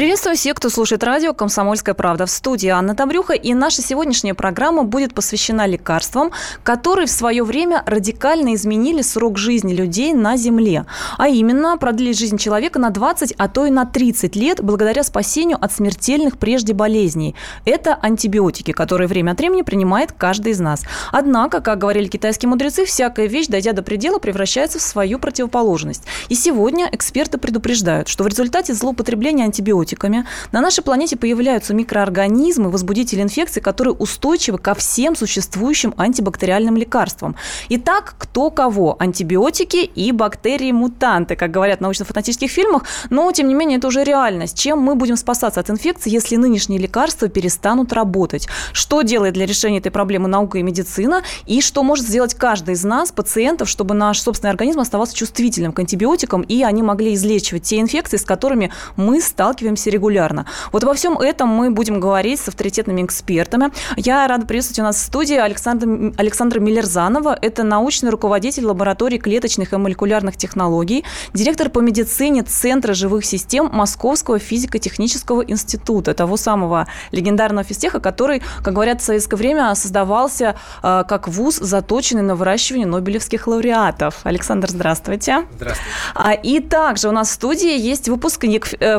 Приветствую всех, кто слушает радио «Комсомольская правда». В студии Анна Добрюха. И наша сегодняшняя программа будет посвящена лекарствам, которые в свое время радикально изменили срок жизни людей на Земле. А именно, продлили жизнь человека на 20, а то и на 30 лет благодаря спасению от смертельных прежде болезней. Это антибиотики, которые время от времени принимает каждый из нас. Однако, как говорили китайские мудрецы, всякая вещь, дойдя до предела, превращается в свою противоположность. И сегодня эксперты предупреждают, что в результате злоупотребления антибиотиков антибиотиками, на нашей планете появляются микроорганизмы, возбудители инфекций, которые устойчивы ко всем существующим антибактериальным лекарствам. Итак, кто кого? Антибиотики и бактерии-мутанты, как говорят в научно-фантастических фильмах, но, тем не менее, это уже реальность. Чем мы будем спасаться от инфекций, если нынешние лекарства перестанут работать? Что делает для решения этой проблемы наука и медицина? И что может сделать каждый из нас, пациентов, чтобы наш собственный организм оставался чувствительным к антибиотикам, и они могли излечивать те инфекции, с которыми мы сталкиваемся встречаемся регулярно. Вот во всем этом мы будем говорить с авторитетными экспертами. Я рада приветствовать у нас в студии Александра, Александра Миллерзанова. Это научный руководитель лаборатории клеточных и молекулярных технологий, директор по медицине Центра живых систем Московского физико-технического института, того самого легендарного физтеха, который, как говорят в советское время, создавался э, как вуз, заточенный на выращивание нобелевских лауреатов. Александр, здравствуйте. Здравствуйте. А, и также у нас в студии есть выпускник, э,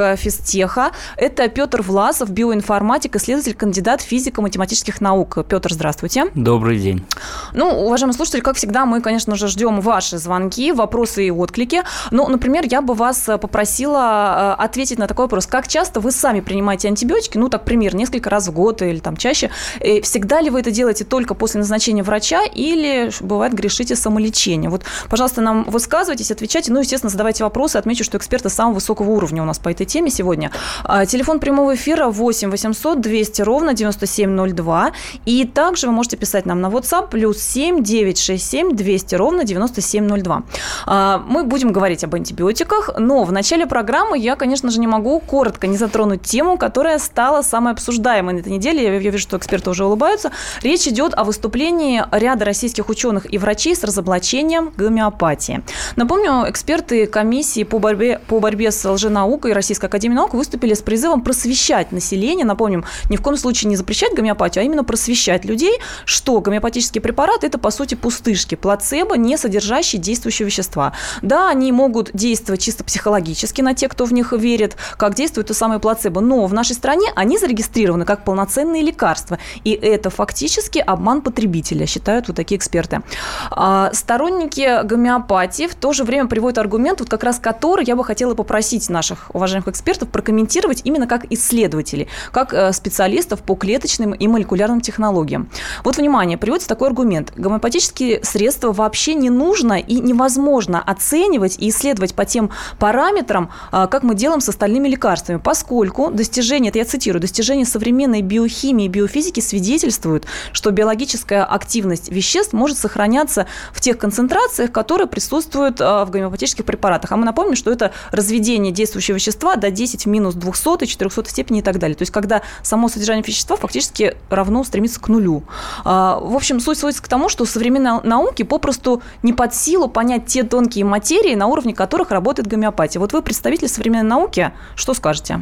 выпускник физтеха. Это Петр Власов, биоинформатик, исследователь, кандидат физико-математических наук. Петр, здравствуйте. Добрый день. Ну, уважаемые слушатели, как всегда, мы, конечно же, ждем ваши звонки, вопросы и отклики. Ну, например, я бы вас попросила э, ответить на такой вопрос. Как часто вы сами принимаете антибиотики? Ну, так, пример, несколько раз в год или там чаще. И всегда ли вы это делаете только после назначения врача или, бывает, грешите самолечение? Вот, пожалуйста, нам высказывайтесь, отвечайте. Ну, естественно, задавайте вопросы. Отмечу, что эксперты самого высокого уровня у нас по этой теме сегодня. А, телефон прямого эфира 8 800 200 ровно 9702. И также вы можете писать нам на WhatsApp плюс 7 967 200 ровно 9702. А, мы будем говорить об антибиотиках, но в начале программы я, конечно же, не могу коротко не затронуть тему, которая стала самой обсуждаемой на этой неделе. Я вижу, что эксперты уже улыбаются. Речь идет о выступлении ряда российских ученых и врачей с разоблачением гомеопатии. Напомню, эксперты комиссии по борьбе, по борьбе с лженаукой Российской Российской Академии Наук выступили с призывом просвещать население, напомним, ни в коем случае не запрещать гомеопатию, а именно просвещать людей, что гомеопатические препараты – это, по сути, пустышки, плацебо, не содержащие действующие вещества. Да, они могут действовать чисто психологически на тех, кто в них верит, как действует то самое плацебо, но в нашей стране они зарегистрированы как полноценные лекарства, и это фактически обман потребителя, считают вот такие эксперты. А сторонники гомеопатии в то же время приводят аргумент, вот как раз который я бы хотела попросить наших уважаемых экспертов прокомментировать именно как исследователей, как э, специалистов по клеточным и молекулярным технологиям. Вот, внимание, приводится такой аргумент. Гомеопатические средства вообще не нужно и невозможно оценивать и исследовать по тем параметрам, э, как мы делаем с остальными лекарствами, поскольку достижения, это я цитирую, достижения современной биохимии и биофизики свидетельствуют, что биологическая активность веществ может сохраняться в тех концентрациях, которые присутствуют э, в гомеопатических препаратах. А мы напомним, что это разведение действующего вещества до 10 в минус 200, 400 степени и так далее. То есть, когда само содержание вещества фактически равно стремится к нулю. А, в общем, суть сводится к тому, что современной науке попросту не под силу понять те тонкие материи, на уровне которых работает гомеопатия. Вот вы представитель современной науки, что скажете?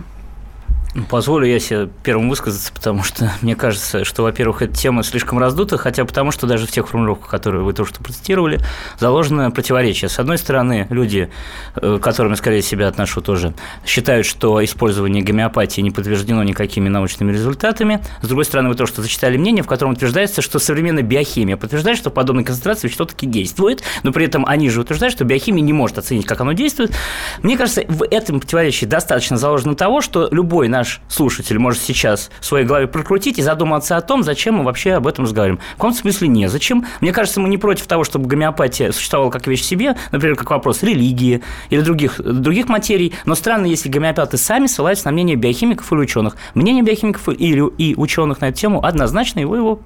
Позволю я себе первым высказаться, потому что мне кажется, что, во-первых, эта тема слишком раздута, хотя потому, что даже в тех формулировках, которые вы только что процитировали, заложено противоречие. С одной стороны, люди, э, к которым я скорее себя отношу тоже, считают, что использование гомеопатии не подтверждено никакими научными результатами. С другой стороны, вы то, что зачитали мнение, в котором утверждается, что современная биохимия подтверждает, что подобной концентрации вещество таки действует, но при этом они же утверждают, что биохимия не может оценить, как оно действует. Мне кажется, в этом противоречии достаточно заложено того, что любой наш слушатель может сейчас в своей голове прокрутить и задуматься о том, зачем мы вообще об этом разговариваем. В каком смысле не. Зачем? Мне кажется, мы не против того, чтобы гомеопатия существовала как вещь в себе, например, как вопрос религии или других, других материй. Но странно, если гомеопаты сами ссылаются на мнение биохимиков или ученых. Мнение биохимиков или и ученых на эту тему однозначно, его, его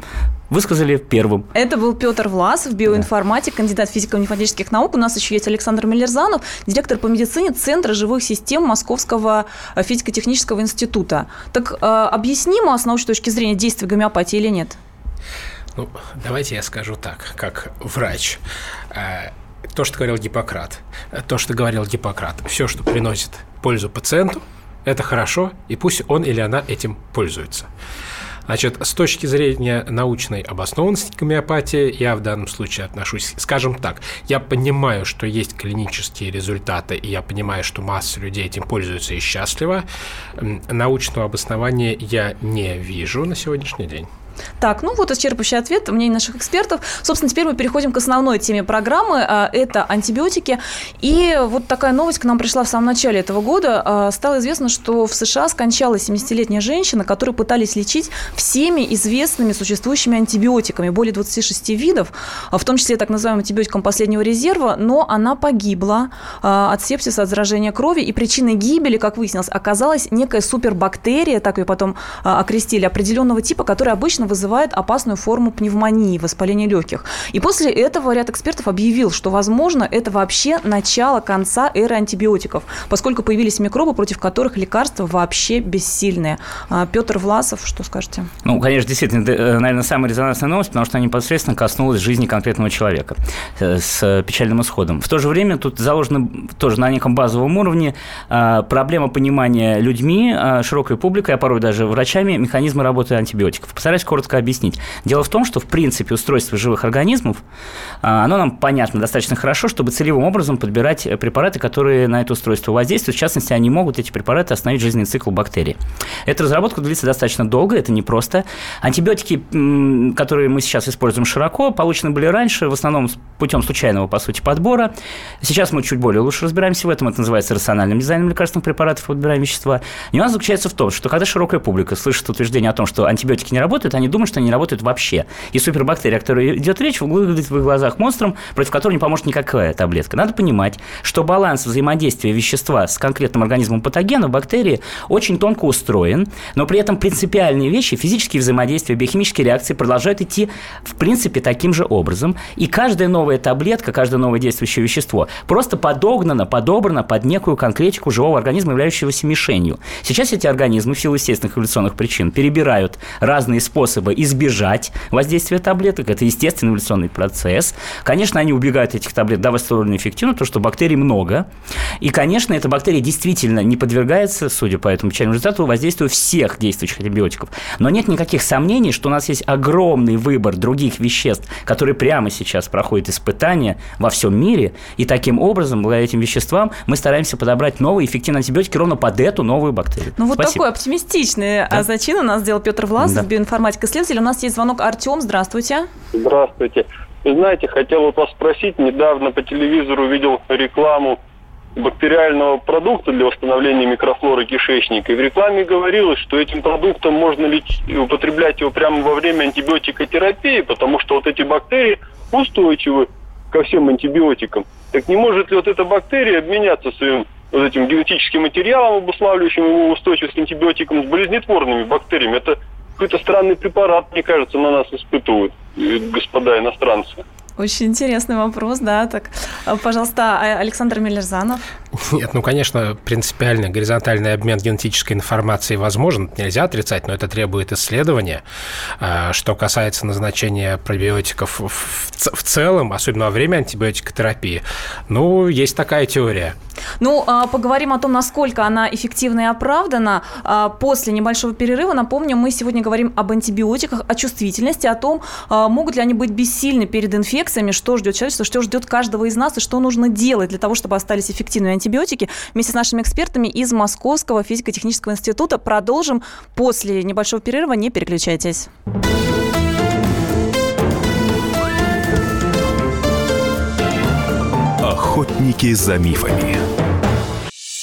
высказали первым. Это был Петр Власов, биоинформатик, кандидат физико-математических наук. У нас еще есть Александр Миллерзанов, директор по медицине Центра живых систем Московского физико-технического института. Так э, объяснимо с научной точки зрения действия гомеопатии или нет? Ну, давайте я скажу так, как врач. Э, то, что говорил Гиппократ, то, что говорил Гиппократ, все, что приносит пользу пациенту, это хорошо, и пусть он или она этим пользуется. Значит, с точки зрения научной обоснованности гомеопатии, я в данном случае отношусь, скажем так, я понимаю, что есть клинические результаты, и я понимаю, что масса людей этим пользуются и счастлива. Научного обоснования я не вижу на сегодняшний день. Так, ну вот исчерпывающий ответ мнений наших экспертов. Собственно, теперь мы переходим к основной теме программы. А, это антибиотики. И вот такая новость к нам пришла в самом начале этого года. А, стало известно, что в США скончалась 70-летняя женщина, которую пытались лечить всеми известными существующими антибиотиками. Более 26 видов, а, в том числе так называемым антибиотиком последнего резерва, но она погибла от сепсиса, от заражения крови. И причиной гибели, как выяснилось, оказалась некая супербактерия, так ее потом окрестили, определенного типа, которая обычно вызывает опасную форму пневмонии, воспаления легких. И после этого ряд экспертов объявил, что, возможно, это вообще начало конца эры антибиотиков, поскольку появились микробы, против которых лекарства вообще бессильные. А, Петр Власов, что скажете? Ну, конечно, действительно, э, наверное, самая резонансная новость, потому что она непосредственно коснулась жизни конкретного человека э, с печальным исходом. В то же время тут заложена тоже на неком базовом уровне а, проблема понимания людьми, а, широкой публикой, а порой даже врачами механизма работы антибиотиков. Постараюсь коротко объяснить. Дело в том, что, в принципе, устройство живых организмов, а, оно нам понятно достаточно хорошо, чтобы целевым образом подбирать препараты, которые на это устройство воздействуют. В частности, они могут, эти препараты, остановить жизненный цикл бактерий. Эта разработка длится достаточно долго, это непросто. Антибиотики, которые мы сейчас используем широко, получены были раньше, в основном путем случайного, по сути, подбора. Сейчас мы чуть более лучше разбираемся в этом. Это называется рациональным дизайном лекарственных препаратов, подбираем вещества. Нюанс заключается в том, что когда широкая публика слышит утверждение о том, что антибиотики не работают, они думают, что они не работают вообще. И супербактерия, о которой идет речь, выглядит в их глазах монстром, против которого не поможет никакая таблетка. Надо понимать, что баланс взаимодействия вещества с конкретным организмом патогена бактерии очень тонко устроен, но при этом принципиальные вещи, физические взаимодействия, биохимические реакции продолжают идти в принципе таким же образом. И каждая новая таблетка, каждое новое действующее вещество просто подогнано, подобрано под некую конкретику живого организма, являющегося мишенью. Сейчас эти организмы в силу естественных эволюционных причин перебирают разные способы избежать воздействия таблеток. Это естественный эволюционный процесс. Конечно, они убегают этих таблеток довольно эффективно, потому что бактерий много. И, конечно, эта бактерия действительно не подвергается, судя по этому печальному результату, воздействию всех действующих антибиотиков. Но нет никаких сомнений, что у нас есть огромный выбор других веществ, которые прямо сейчас проходят испытания во всем мире. И таким образом, благодаря этим веществам, мы стараемся подобрать новые эффективные антибиотики ровно под эту новую бактерию. Ну, вот Спасибо. такой оптимистичный да? зачин у нас сделал Петр Власов, да. биоинформатик исследователь. У нас есть звонок Артем. Здравствуйте. Здравствуйте. Знаете, хотел вот вас спросить, недавно по телевизору видел рекламу бактериального продукта для восстановления микрофлоры кишечника. И в рекламе говорилось, что этим продуктом можно лечить, употреблять его прямо во время антибиотикотерапии, потому что вот эти бактерии устойчивы ко всем антибиотикам. Так не может ли вот эта бактерия обменяться своим вот этим генетическим материалом, обуславливающим его устойчивость к антибиотикам, с болезнетворными бактериями? Это какой-то странный препарат, мне кажется, на нас испытывают господа иностранцы. Очень интересный вопрос, да. Так, а, пожалуйста, а, Александр Миллерзанов. Нет, ну, конечно, принципиально горизонтальный обмен генетической информацией возможен, нельзя отрицать, но это требует исследования. А, что касается назначения пробиотиков в целом, особенно во время антибиотикотерапии, ну, есть такая теория. Ну, поговорим о том, насколько она эффективна и оправдана. После небольшого перерыва, напомню, мы сегодня говорим об антибиотиках, о чувствительности, о том, могут ли они быть бессильны перед инфекцией, инфекциями, что ждет человечество, что ждет каждого из нас и что нужно делать для того, чтобы остались эффективные антибиотики. Вместе с нашими экспертами из Московского физико-технического института продолжим после небольшого перерыва. Не переключайтесь. Охотники за мифами.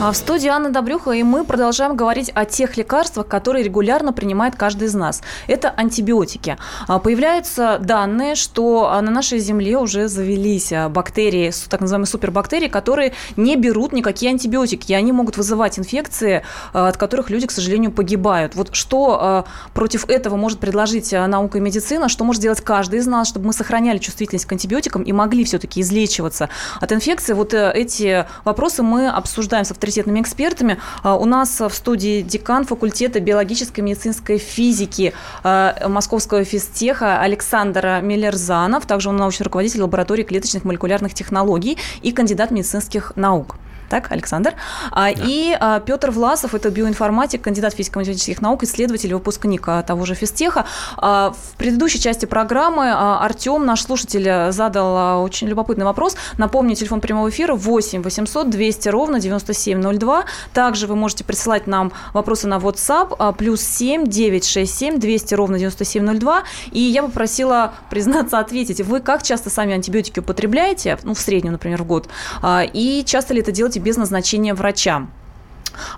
А в студии Анна Добрюха, и мы продолжаем говорить о тех лекарствах, которые регулярно принимает каждый из нас. Это антибиотики. А, появляются данные, что на нашей Земле уже завелись а, бактерии, так называемые супербактерии, которые не берут никакие антибиотики, и они могут вызывать инфекции, от которых люди, к сожалению, погибают. Вот что против этого может предложить наука и медицина, что может сделать каждый из нас, чтобы мы сохраняли чувствительность к антибиотикам и могли все-таки излечиваться от инфекции? Вот э, эти вопросы мы обсуждаем с авторитетом авторитетными экспертами. А, у нас в студии декан факультета биологической и медицинской физики а, Московского физтеха Александр Миллерзанов. Также он научный руководитель лаборатории клеточных молекулярных технологий и кандидат медицинских наук так, Александр. А, да. И а, Петр Власов, это биоинформатик, кандидат физико-математических наук, исследователь, выпускник а, того же физтеха. В предыдущей части программы Артем, наш слушатель, задал очень любопытный вопрос. Напомню, телефон прямого эфира 8 800 200 ровно 9702. Также вы можете присылать нам вопросы на WhatsApp плюс 7 967 200 ровно 9702. И я попросила признаться, ответить, вы как часто сами антибиотики употребляете, ну, в среднем, например, в год, и часто ли это делаете без назначения врача.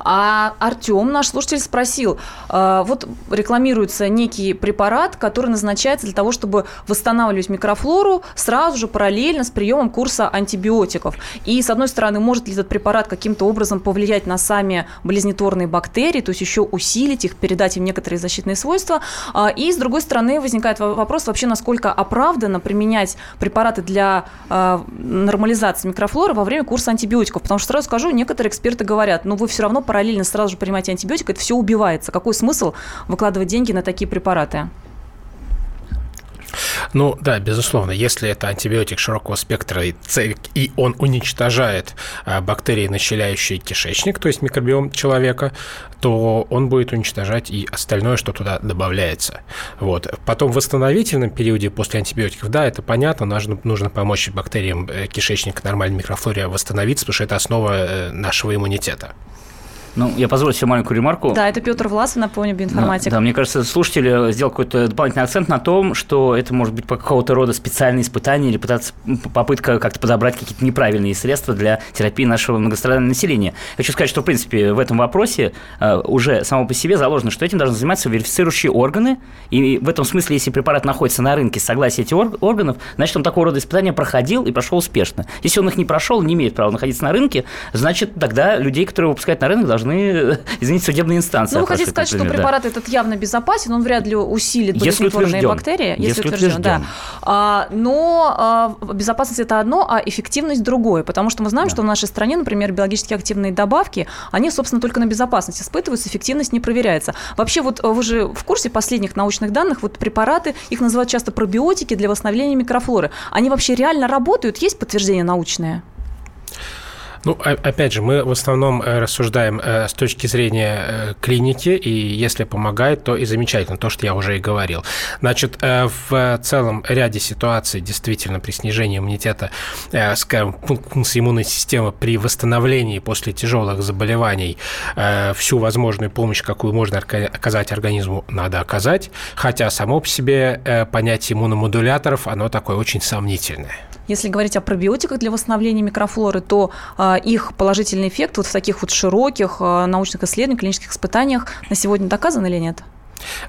А Артем, наш слушатель, спросил, э, вот рекламируется некий препарат, который назначается для того, чтобы восстанавливать микрофлору сразу же параллельно с приемом курса антибиотиков. И, с одной стороны, может ли этот препарат каким-то образом повлиять на сами болезнетворные бактерии, то есть еще усилить их, передать им некоторые защитные свойства. А, и, с другой стороны, возникает вопрос вообще, насколько оправданно применять препараты для э, нормализации микрофлоры во время курса антибиотиков. Потому что, сразу скажу, некоторые эксперты говорят, ну вы все равно равно параллельно сразу же принимаете антибиотик, это все убивается. Какой смысл выкладывать деньги на такие препараты? Ну да, безусловно, если это антибиотик широкого спектра и он уничтожает а, бактерии, населяющие кишечник, то есть микробиом человека, то он будет уничтожать и остальное, что туда добавляется. Вот. Потом в восстановительном периоде после антибиотиков, да, это понятно, нужно, нужно помочь бактериям э, кишечника, нормальной микрофлоре восстановиться, потому что это основа э, нашего иммунитета. Ну, я позволю себе маленькую ремарку. Да, это Петр Власов, напомню, биоинформатик. Да, да, мне кажется, слушатель сделал какой-то дополнительный акцент на том, что это может быть какого-то рода специальное испытание или пытаться, попытка как-то подобрать какие-то неправильные средства для терапии нашего многострадального населения. Хочу сказать, что, в принципе, в этом вопросе э, уже само по себе заложено, что этим должны заниматься верифицирующие органы, и в этом смысле, если препарат находится на рынке с согласия этих органов, значит, он такого рода испытания проходил и прошел успешно. Если он их не прошел, не имеет права находиться на рынке, значит, тогда людей, которые выпускают на рынок, должны должны, извините, судебные инстанции. Ну, вы хотите сказать, например, что препарат да. этот явно безопасен, он вряд ли усилит болезнетворные бактерии, если, если утвержден, утвержден. да. А, но а, безопасность это одно, а эффективность другое, потому что мы знаем, да. что в нашей стране, например, биологически активные добавки, они, собственно, только на безопасность испытываются, эффективность не проверяется. Вообще, вот вы же в курсе последних научных данных, вот препараты, их называют часто пробиотики для восстановления микрофлоры. Они вообще реально работают? Есть подтверждение научное? Ну, опять же, мы в основном э, рассуждаем э, с точки зрения э, клиники, и если помогает, то и замечательно, то, что я уже и говорил. Значит, в целом ряде ситуаций действительно при снижении иммунитета, скажем, функции иммунной системы при восстановлении после тяжелых заболеваний всю возможную помощь, какую можно оказать организму, надо оказать, хотя само по себе понятие иммуномодуляторов, оно такое очень сомнительное. Если говорить о пробиотиках для восстановления микрофлоры, то а, их положительный эффект вот в таких вот широких а, научных исследованиях, клинических испытаниях на сегодня доказан или нет?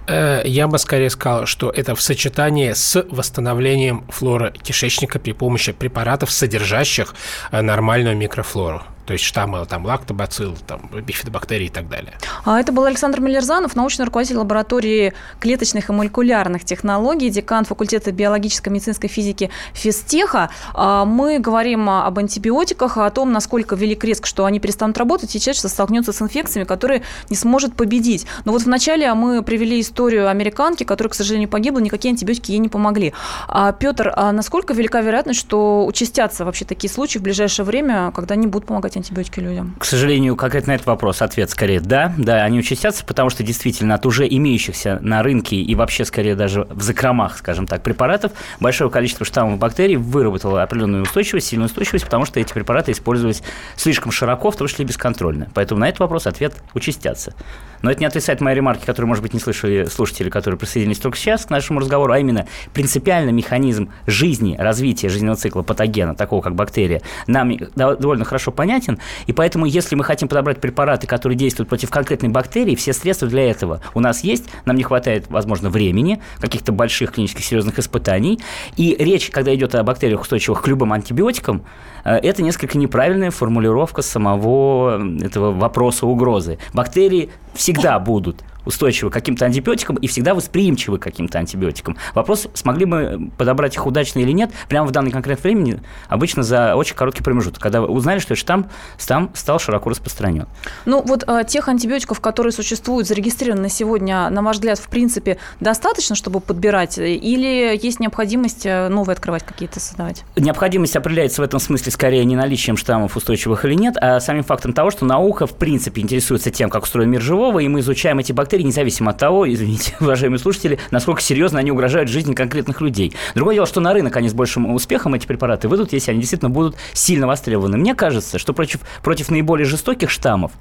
Э, я бы скорее сказал, что это в сочетании с восстановлением флоры кишечника при помощи препаратов, содержащих э, нормальную микрофлору то есть штаммы там лактобацилл, там бифидобактерии и так далее. А это был Александр Миллерзанов, научный руководитель лаборатории клеточных и молекулярных технологий, декан факультета биологической и медицинской физики физтеха. А мы говорим об антибиотиках, о том, насколько велик риск, что они перестанут работать, и человечество столкнется с инфекциями, которые не сможет победить. Но вот вначале мы привели историю американки, которая, к сожалению, погибла, никакие антибиотики ей не помогли. А, Петр, а насколько велика вероятность, что участятся вообще такие случаи в ближайшее время, когда они будут помогать антибиотики людям? К сожалению, конкретно на этот вопрос ответ скорее да. Да, они участятся, потому что действительно от уже имеющихся на рынке и вообще скорее даже в закромах, скажем так, препаратов большое количество штаммов бактерий выработало определенную устойчивость, сильную устойчивость, потому что эти препараты использовались слишком широко, в том числе и бесконтрольно. Поэтому на этот вопрос ответ участятся. Но это не отрицает мои ремарки, которые, может быть, не слышали слушатели, которые присоединились только сейчас к нашему разговору, а именно принципиально механизм жизни, развития жизненного цикла патогена, такого как бактерия, нам довольно хорошо понятен, непонятен, и поэтому, если мы хотим подобрать препараты, которые действуют против конкретной бактерии, все средства для этого у нас есть, нам не хватает, возможно, времени, каких-то больших клинических серьезных испытаний, и речь, когда идет о бактериях, устойчивых к любым антибиотикам, э, это несколько неправильная формулировка самого этого вопроса угрозы. Бактерии всегда будут устойчивы к каким-то антибиотикам и всегда восприимчивы к каким-то антибиотикам. Вопрос, смогли мы подобрать их удачно или нет, прямо в данный конкретный времени, обычно за очень короткий промежуток, когда узнали, что штамм там стал широко распространен. Ну, вот а, тех антибиотиков, которые существуют, зарегистрированы сегодня, на ваш взгляд, в принципе, достаточно, чтобы подбирать, или есть необходимость э, новые открывать какие-то создавать? Необходимость определяется в этом смысле скорее не наличием штаммов устойчивых или нет, а самим фактом того, что наука, в принципе, интересуется тем, как устроен мир живого, и мы изучаем эти бактерии бактерий, независимо от того, извините, уважаемые слушатели, насколько серьезно они угрожают жизни конкретных людей. Другое дело, что на рынок они с большим успехом эти препараты выйдут, если они действительно будут сильно востребованы. Мне кажется, что против, против наиболее жестоких штаммов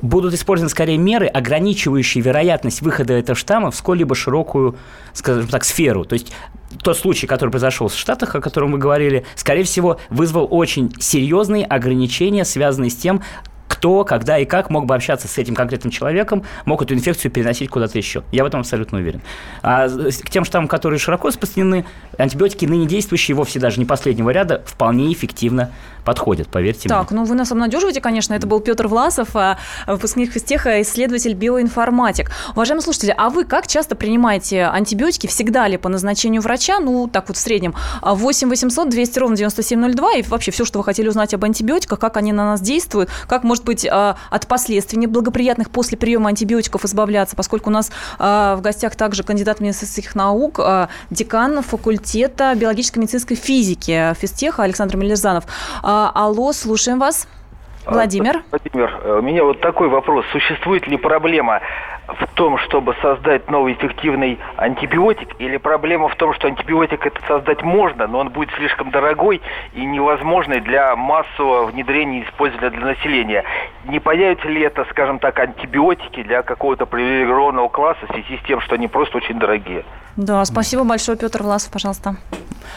будут использованы скорее меры, ограничивающие вероятность выхода этого штамма в сколь-либо широкую, скажем так, сферу. То есть тот случай, который произошел в Штатах, о котором вы говорили, скорее всего, вызвал очень серьезные ограничения, связанные с тем, кто, когда и как мог бы общаться с этим конкретным человеком, мог эту инфекцию переносить куда-то еще. Я в этом абсолютно уверен. А к тем штаммам, которые широко распространены, антибиотики ныне действующие, вовсе даже не последнего ряда, вполне эффективно подходят, поверьте так, мне. Так, ну вы нас обнадеживаете, конечно. Это был Петр Власов, а, выпускник физтеха, исследователь биоинформатик. Уважаемые слушатели, а вы как часто принимаете антибиотики? Всегда ли по назначению врача? Ну, так вот в среднем. 8 800 200 ровно 9702 и вообще все, что вы хотели узнать об антибиотиках, как они на нас действуют, как, может быть, а, от последствий неблагоприятных после приема антибиотиков избавляться, поскольку у нас а, в гостях также кандидат медицинских наук, декан факультета биологической медицинской физики физтеха Александр Мелерзанов. А, алло, слушаем вас. А, Владимир. Владимир, э, у меня вот такой вопрос. Существует ли проблема в том, чтобы создать новый эффективный антибиотик, или проблема в том, что антибиотик это создать можно, но он будет слишком дорогой и невозможный для массового внедрения и использования для населения? Не появятся ли это, скажем так, антибиотики для какого-то привилегированного класса в связи с тем, что они просто очень дорогие? Да, спасибо большое, Петр Власов, пожалуйста.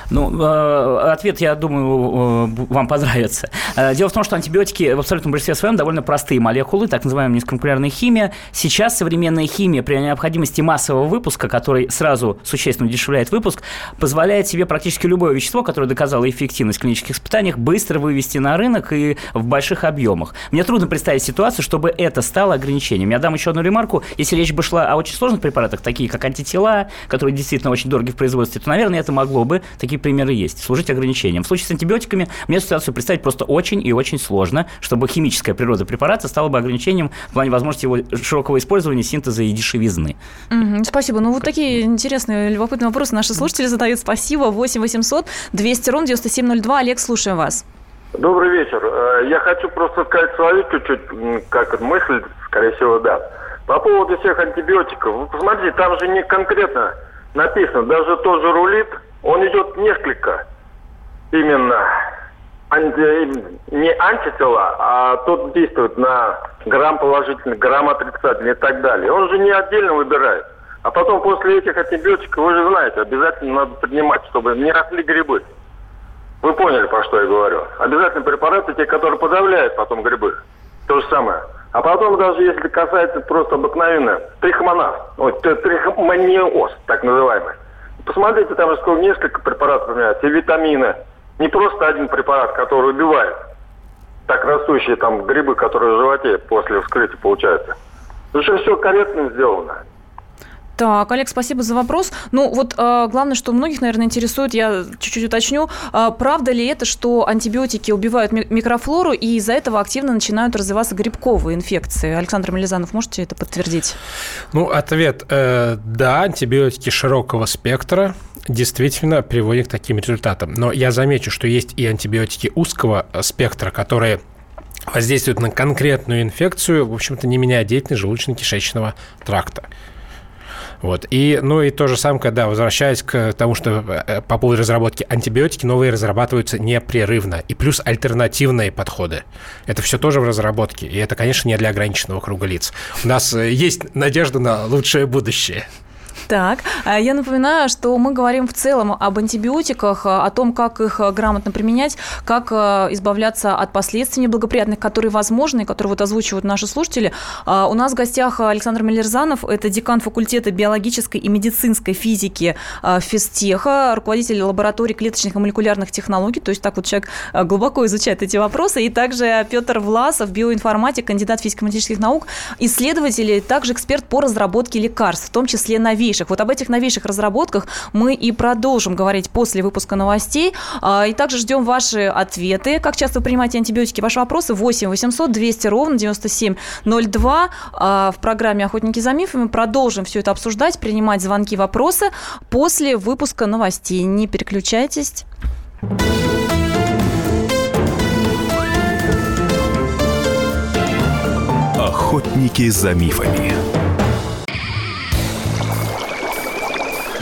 Ну, э, ответ, я думаю, э, вам понравится. Э, дело в том, что антибиотики в абсолютном большинстве своем довольно простые молекулы, так называемая низкомолекулярная химия. Сейчас современная химия при необходимости массового выпуска, который сразу существенно удешевляет выпуск, позволяет себе практически любое вещество, которое доказало эффективность в клинических испытаниях, быстро вывести на рынок и в больших объемах. Мне трудно представить ситуацию, чтобы это стало ограничением. Я дам еще одну ремарку. Если речь бы шла о очень сложных препаратах, такие как антитела, которые действительно очень дороги в производстве, то, наверное, это могло бы такие примеры есть, служить ограничением. В случае с антибиотиками мне ситуацию представить просто очень и очень сложно, чтобы химическая природа препарата стала бы ограничением в плане возможности его широкого использования, синтеза и дешевизны. Mm-hmm, спасибо. Ну, вот такие интересные, любопытные вопросы наши слушатели задают. Спасибо. 8 800 200 ровно 9702. Олег, слушаем вас. Добрый вечер. Э, я хочу просто сказать свою чуть-чуть, как мысль, скорее всего, да. По поводу всех антибиотиков. Вы посмотрите, там же не конкретно написано, даже тот же рулит, он идет несколько именно анти, не антитела, а тот действует на грамм положительный, грамм отрицательный и так далее. Он же не отдельно выбирает. А потом после этих антибиотиков, вы же знаете, обязательно надо принимать, чтобы не росли грибы. Вы поняли, про что я говорю. Обязательно препараты, те, которые подавляют потом грибы. То же самое. А потом даже если касается просто обыкновенно трихомоназ, вот, трихомониоз, так называемый. Посмотрите, там же сколько, несколько препаратов применяются, и витамины. Не просто один препарат, который убивает так растущие там грибы, которые в животе после вскрытия получаются. Потому что все корректно сделано. Так, Олег, спасибо за вопрос. Ну, вот э, главное, что многих, наверное, интересует, я чуть-чуть уточню, э, правда ли это, что антибиотики убивают микрофлору, и из-за этого активно начинают развиваться грибковые инфекции? Александр Мелизанов, можете это подтвердить? Ну, ответ э, да, антибиотики широкого спектра действительно приводят к таким результатам. Но я замечу, что есть и антибиотики узкого спектра, которые воздействуют на конкретную инфекцию, в общем-то, не меняя деятельность желудочно-кишечного тракта. Вот. И, ну и то же самое, когда возвращаясь к тому, что э, по поводу разработки антибиотики, новые разрабатываются непрерывно. И плюс альтернативные подходы. Это все тоже в разработке. И это, конечно, не для ограниченного круга лиц. У нас э, есть надежда на лучшее будущее. Так, а я напоминаю, что мы говорим в целом об антибиотиках, о том, как их грамотно применять, как избавляться от последствий неблагоприятных, которые возможны, которые вот озвучивают наши слушатели. А, у нас в гостях Александр Мелерзанов, это декан факультета биологической и медицинской физики физтеха, руководитель лаборатории клеточных и молекулярных технологий, то есть так вот человек глубоко изучает эти вопросы, и также Петр Власов, биоинформатик, кандидат физико-математических наук, исследователь, также эксперт по разработке лекарств, в том числе новейших. Вот об этих новейших разработках мы и продолжим говорить после выпуска новостей. А, и также ждем ваши ответы. Как часто вы принимаете антибиотики? Ваши вопросы 8 800 200 ровно 9702. А, в программе «Охотники за мифами» продолжим все это обсуждать, принимать звонки, вопросы после выпуска новостей. Не переключайтесь. Охотники за мифами.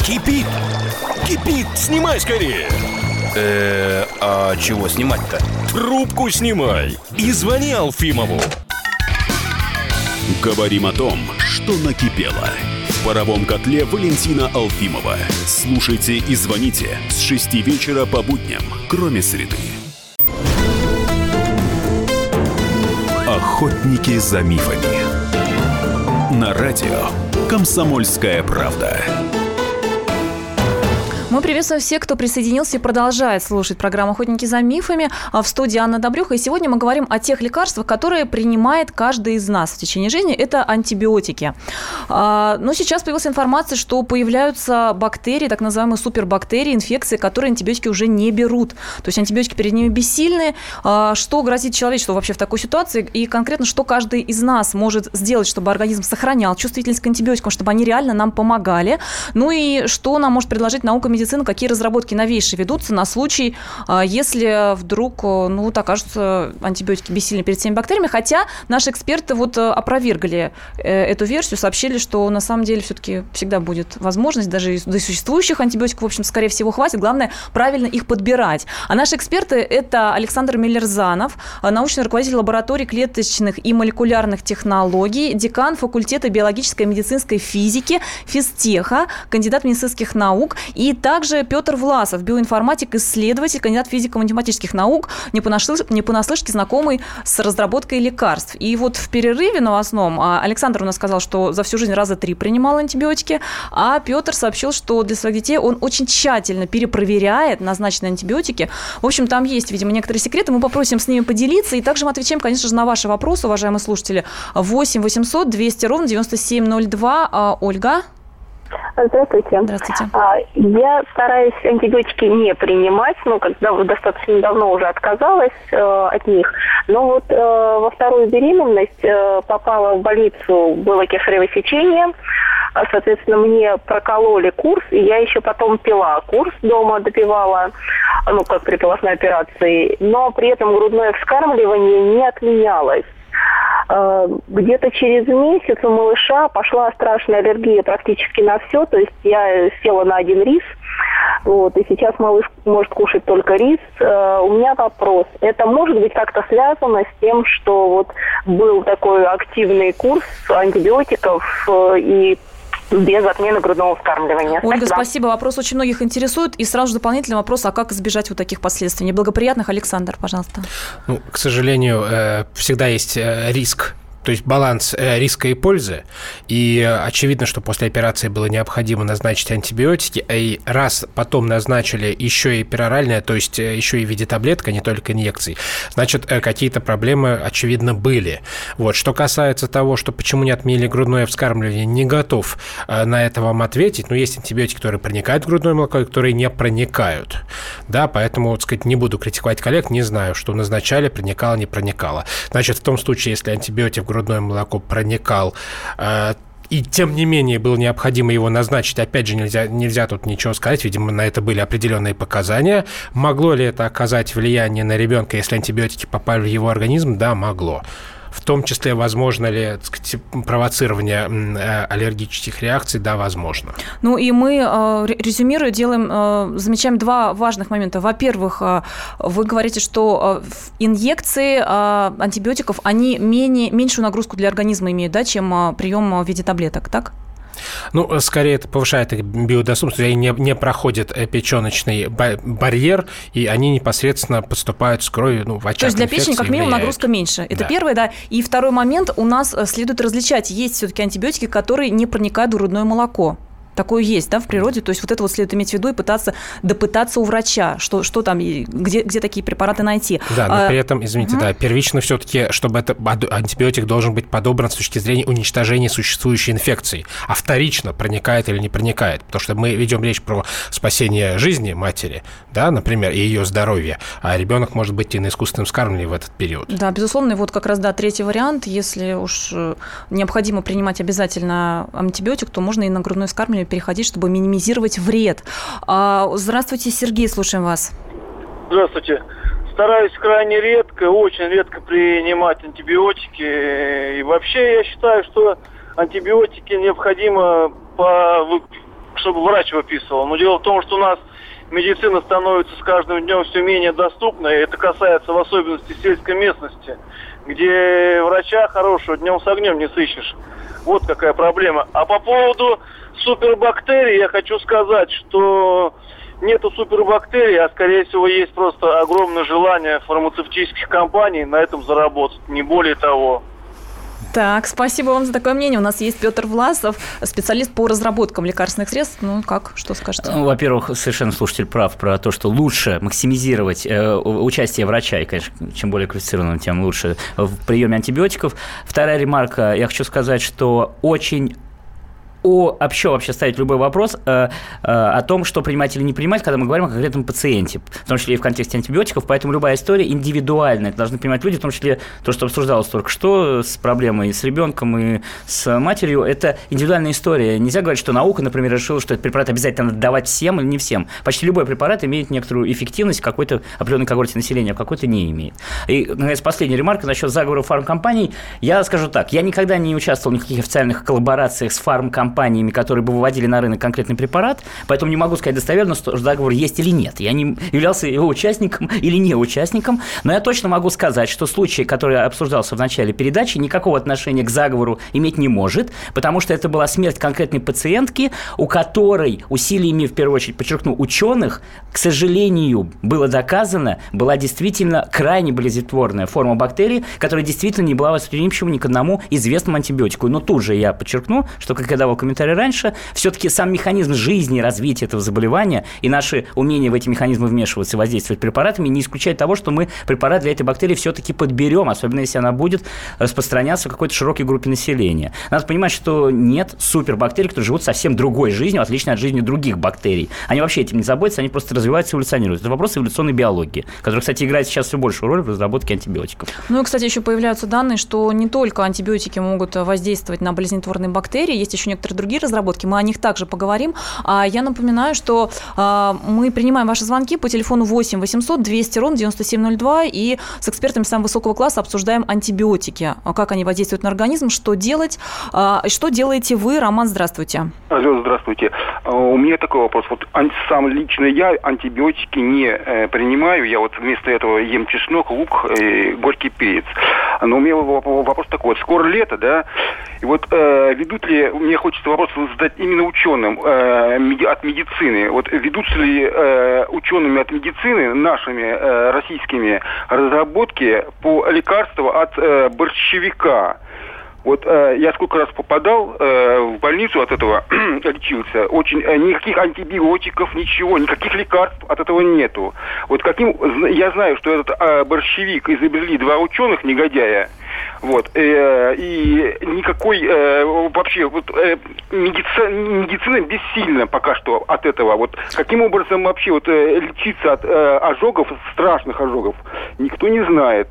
Кипит! Кипит! Снимай скорее! Э, а чего снимать-то? Трубку снимай и звони Алфимову. Говорим о том, что накипело. В паровом котле Валентина Алфимова. Слушайте и звоните с 6 вечера по будням, кроме среды. Охотники за мифами. На радио «Комсомольская правда». Мы приветствуем всех, кто присоединился и продолжает слушать программу «Охотники за мифами». А в студии Анна Добрюха. И сегодня мы говорим о тех лекарствах, которые принимает каждый из нас в течение жизни. Это антибиотики. А, но сейчас появилась информация, что появляются бактерии, так называемые супербактерии, инфекции, которые антибиотики уже не берут. То есть антибиотики перед ними бессильны. А, что грозит человечеству вообще в такой ситуации? И конкретно, что каждый из нас может сделать, чтобы организм сохранял чувствительность к антибиотикам, чтобы они реально нам помогали? Ну и что нам может предложить наука медицины, какие разработки новейшие ведутся на случай, а, если вдруг э, ну, вот окажутся антибиотики бессильны перед всеми бактериями. Хотя наши эксперты вот э, опровергли э, эту версию, сообщили, что на самом деле все-таки всегда будет возможность, даже из существующих антибиотиков, в общем, скорее всего, хватит. Главное, правильно их подбирать. А наши эксперты – это Александр Миллерзанов, научный руководитель лаборатории клеточных и молекулярных технологий, декан факультета биологической и медицинской физики, физтеха, кандидат медицинских наук и также Петр Власов, биоинформатик, исследователь, кандидат физико-математических наук, не понаслышке, не понаслышке знакомый с разработкой лекарств. И вот в перерыве новостном а, Александр у нас сказал, что за всю жизнь раза три принимал антибиотики, а Петр сообщил, что для своих детей он очень тщательно перепроверяет назначенные антибиотики. В общем, там есть, видимо, некоторые секреты. Мы попросим с ними поделиться. И также мы отвечаем, конечно же, на ваши вопросы, уважаемые слушатели. 8 800 200 ровно 9702. А, Ольга. Здравствуйте. Здравствуйте. А, я стараюсь антибиотики не принимать, ну, когда достаточно давно уже отказалась э, от них. Но вот э, во вторую беременность э, попала в больницу, было кесарево сечение. А, соответственно, мне прокололи курс, и я еще потом пила курс дома, допивала, ну, как при полостной операции. Но при этом грудное вскармливание не отменялось. Э, где-то через месяц у малыша пошла страшная аллергия практически на все. То есть я села на один рис, вот, и сейчас малыш может кушать только рис. Э, у меня вопрос. Это может быть как-то связано с тем, что вот был такой активный курс антибиотиков э, и без отмены грудного вскармливания. Ольга, спасибо. спасибо. Вопрос очень многих интересует. И сразу же дополнительный вопрос, а как избежать вот таких последствий неблагоприятных? Александр, пожалуйста. Ну, к сожалению, э, всегда есть э, риск то есть баланс э, риска и пользы. И очевидно, что после операции было необходимо назначить антибиотики, и раз потом назначили еще и пероральное, то есть э, еще и в виде таблеток, а не только инъекций, значит, э, какие-то проблемы, очевидно, были. Вот. Что касается того, что почему не отменили грудное вскармливание, не готов на это вам ответить. Но есть антибиотики, которые проникают в грудное молоко, и которые не проникают. Да, поэтому, так сказать, не буду критиковать коллег, не знаю, что назначали, проникало, не проникало. Значит, в том случае, если антибиотик в грудное молоко проникал э, и тем не менее было необходимо его назначить. Опять же, нельзя, нельзя тут ничего сказать. Видимо, на это были определенные показания. Могло ли это оказать влияние на ребенка, если антибиотики попали в его организм? Да, могло том числе, возможно ли сказать, провоцирование э, аллергических реакций, да, возможно. Ну и мы, э, резюмируя, делаем, э, замечаем два важных момента. Во-первых, вы говорите, что инъекции антибиотиков, они менее, меньшую нагрузку для организма имеют, да, чем прием в виде таблеток, так? Ну, скорее, это повышает их биодоступность, они не, не проходят печеночный барьер, и они непосредственно поступают с кровью ну, в очаг То есть для печени как минимум влияют. нагрузка меньше. Это да. первое, да. И второй момент, у нас э, следует различать. Есть все-таки антибиотики, которые не проникают в грудное молоко. Такое есть, да, в природе. То есть вот это вот следует иметь в виду и пытаться допытаться у врача, что, что там, где, где такие препараты найти. Да, но а, при этом, извините, угу. да, первично все-таки, чтобы это антибиотик должен быть подобран с точки зрения уничтожения существующей инфекции, а вторично проникает или не проникает. Потому что мы ведем речь про спасение жизни матери, да, например, и ее здоровья, а ребенок может быть и на искусственном скармливании в этот период. Да, безусловно, и вот как раз, да, третий вариант, если уж э, необходимо принимать обязательно антибиотик, то можно и на грудное скармливание переходить, чтобы минимизировать вред. А, здравствуйте, Сергей, слушаем вас. Здравствуйте. Стараюсь крайне редко, очень редко принимать антибиотики. И вообще я считаю, что антибиотики необходимо, по, чтобы врач выписывал. Но дело в том, что у нас медицина становится с каждым днем все менее доступной. Это касается в особенности сельской местности, где врача хорошего днем с огнем не сыщешь. Вот какая проблема. А по поводу супербактерий я хочу сказать, что нету супербактерий, а скорее всего есть просто огромное желание фармацевтических компаний на этом заработать, не более того. Так, спасибо вам за такое мнение. У нас есть Петр Власов, специалист по разработкам лекарственных средств. Ну, как, что скажете? Ну, во-первых, совершенно слушатель прав про то, что лучше максимизировать э, участие врача, и, конечно, чем более квалифицированным, тем лучше в приеме антибиотиков. Вторая ремарка. Я хочу сказать, что очень о, вообще, вообще ставить любой вопрос э, э, о том, что принимать или не принимать, когда мы говорим о конкретном пациенте, в том числе и в контексте антибиотиков, поэтому любая история индивидуальная, это должны понимать люди, в том числе то, что обсуждалось только что с проблемой с ребенком и с матерью, это индивидуальная история. Нельзя говорить, что наука, например, решила, что этот препарат обязательно надо давать всем или не всем. Почти любой препарат имеет некоторую эффективность в какой-то определенной когорте населения, а в какой-то не имеет. И, наконец, последняя ремарка насчет заговора фармкомпаний. Я скажу так, я никогда не участвовал в никаких официальных коллаборациях с фармкомпаниями, компаниями, которые бы выводили на рынок конкретный препарат, поэтому не могу сказать достоверно, что договор есть или нет. Я не являлся его участником или не участником, но я точно могу сказать, что случай, который обсуждался в начале передачи, никакого отношения к заговору иметь не может, потому что это была смерть конкретной пациентки, у которой усилиями, в первую очередь, подчеркну, ученых, к сожалению, было доказано, была действительно крайне болезнетворная форма бактерий, которая действительно не была восприимчива ни к одному известному антибиотику. Но тут же я подчеркну, что, я давал комментарий раньше, все-таки сам механизм жизни развития этого заболевания и наше умение в эти механизмы вмешиваться и воздействовать препаратами не исключает того, что мы препарат для этой бактерии все-таки подберем, особенно если она будет распространяться в какой-то широкой группе населения. Надо понимать, что нет супербактерий, которые живут совсем другой жизнью, отличной от жизни других бактерий. Они вообще этим не заботятся, они просто развиваются и эволюционируют. Это вопрос эволюционной биологии, который, кстати, играет сейчас все большую роль в разработке антибиотиков. Ну и, кстати, еще появляются данные, что не только антибиотики могут воздействовать на болезнетворные бактерии, есть еще некоторые другие разработки, мы о них также поговорим. А я напоминаю, что а, мы принимаем ваши звонки по телефону 8 800 200 ровно 9702 и с экспертами самого высокого класса обсуждаем антибиотики, а как они воздействуют на организм, что делать. А, что делаете вы, Роман, здравствуйте. Алло, здравствуйте. У меня такой вопрос. Вот сам лично я антибиотики не э, принимаю, я вот вместо этого ем чеснок, лук, э, горький перец. Но у меня вопрос такой. Скоро лето, да, и вот э, ведут ли, мне хочется вопрос задать именно ученым э, от медицины. Вот ведутся ли э, учеными от медицины, нашими э, российскими, разработки по лекарству от э, борщевика? Вот э, я сколько раз попадал э, в больницу от этого, лечился, очень э, никаких антибиотиков, ничего, никаких лекарств от этого нету. Вот каким, я знаю, что этот э, борщевик изобрели два ученых, негодяя, вот. Э, и никакой э, вообще вот, э, медицина, медицина бессильна пока что от этого. Вот каким образом вообще вот, э, лечиться от э, ожогов, страшных ожогов, никто не знает.